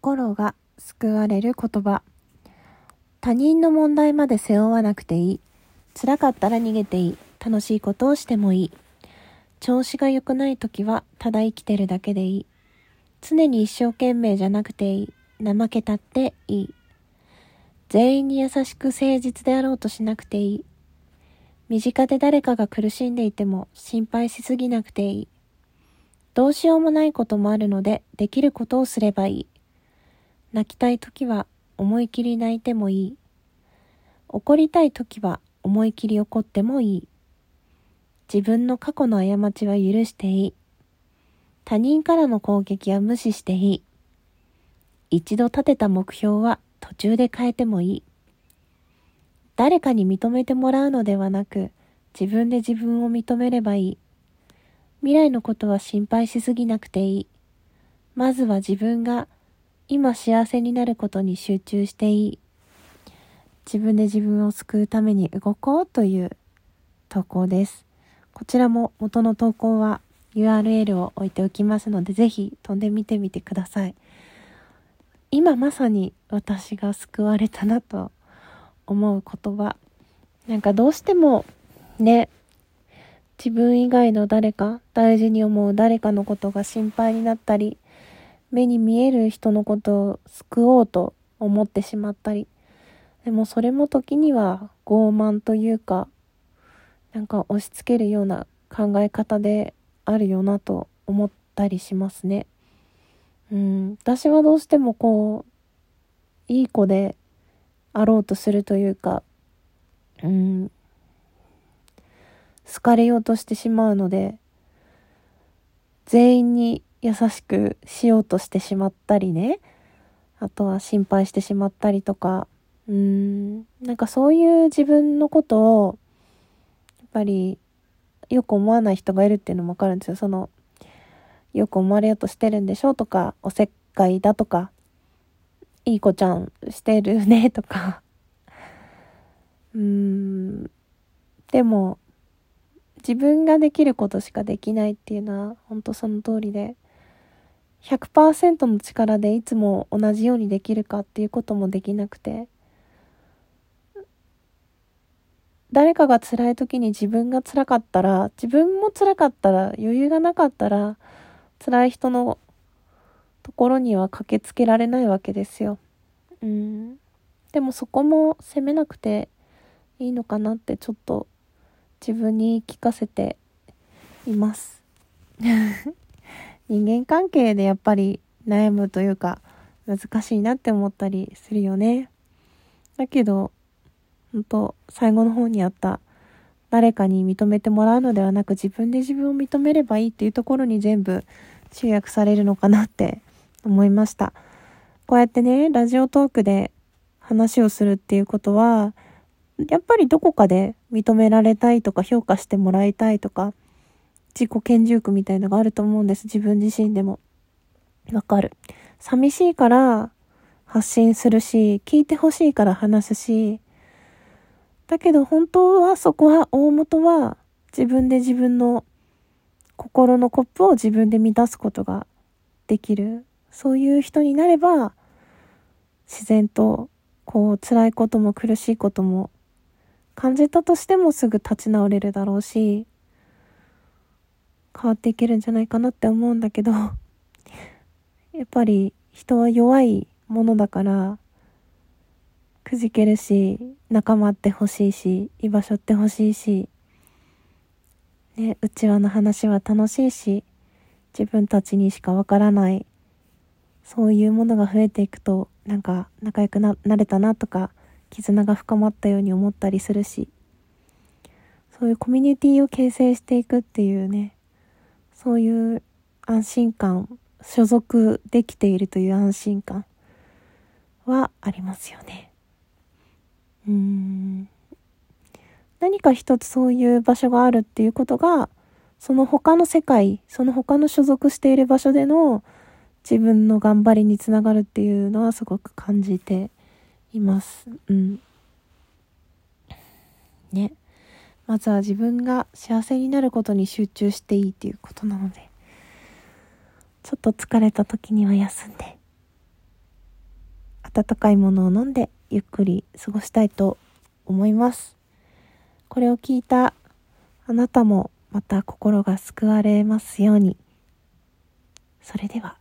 心が救われる言葉。他人の問題まで背負わなくていい。辛かったら逃げていい。楽しいことをしてもいい。調子が良くない時はただ生きてるだけでいい。常に一生懸命じゃなくていい。怠けたっていい。全員に優しく誠実であろうとしなくていい。身近で誰かが苦しんでいても心配しすぎなくていい。どうしようもないこともあるので、できることをすればいい。泣きたい時は思い切り泣いてもいい。怒りたい時は思い切り怒ってもいい。自分の過去の過ちは許していい。他人からの攻撃は無視していい。一度立てた目標は途中で変えてもいい。誰かに認めてもらうのではなく、自分で自分を認めればいい。未来のことは心配しすぎなくていい。まずは自分が今幸せになることに集中していい。自分で自分を救うために動こうという投稿です。こちらも元の投稿は URL を置いておきますので、ぜひ飛んでみてみてください。今まさに私が救われたなと思う言葉。なんかどうしてもね、自分以外の誰か、大事に思う誰かのことが心配になったり、目に見える人のことを救おうと思ってしまったり、でもそれも時には傲慢というか、なんか押し付けるような考え方であるよなと思ったりしますね。うん、私はどうしてもこう、いい子であろうとするというか、うん、好かれようとしてしまうので、全員に優しくしようとしてしまったりね、あとは心配してしまったりとか、うーん、なんかそういう自分のことを、やっぱりよく思わない人がいるっていうのもわかるんですよ。その、よく思われようとしてるんでしょとか、おせっかいだとか、いい子ちゃんしてるねとか。うーん、でも、自分ができることしかできないっていうのは本当その通りで。100%の力でいつも同じようにできるかっていうこともできなくて誰かが辛い時に自分が辛かったら自分も辛かったら余裕がなかったら辛い人のところには駆けつけられないわけですよ。うん。でもそこも責めなくていいのかなってちょっと自分に聞かせています。人間関係でやっぱり悩むというか難しいなって思ったりするよね。だけど、本当最後の方にあった誰かに認めてもらうのではなく自分で自分を認めればいいっていうところに全部集約されるのかなって思いました。こうやってね、ラジオトークで話をするっていうことは、やっぱりどこかで認められたいとか評価してもらいたいとか、自己顕示欲みたいのがあると思うんです。自分自身でも。わかる。寂しいから発信するし、聞いてほしいから話すし、だけど本当はそこは、大元は自分で自分の心のコップを自分で満たすことができる。そういう人になれば、自然とこう辛いことも苦しいことも感じたとしてもすぐ立ち直れるだろうし、変わっていけるんじゃないかなって思うんだけど、やっぱり人は弱いものだから、くじけるし、仲間ってほしいし、居場所ってほしいし、ね、うちわの話は楽しいし、自分たちにしかわからない、そういうものが増えていくと、なんか仲良くなれたなとか、絆が深まったように思ったりするし、そういうコミュニティを形成していくっていうね、そういう安心感、所属できているという安心感はありますよね。うーん。何か一つそういう場所があるっていうことが、その他の世界、その他の所属している場所での自分の頑張りにつながるっていうのはすごく感じています。うん。ね。まずは自分が幸せになることに集中していいっていうことなので、ちょっと疲れた時には休んで、温かいものを飲んでゆっくり過ごしたいと思います。これを聞いたあなたもまた心が救われますように。それでは。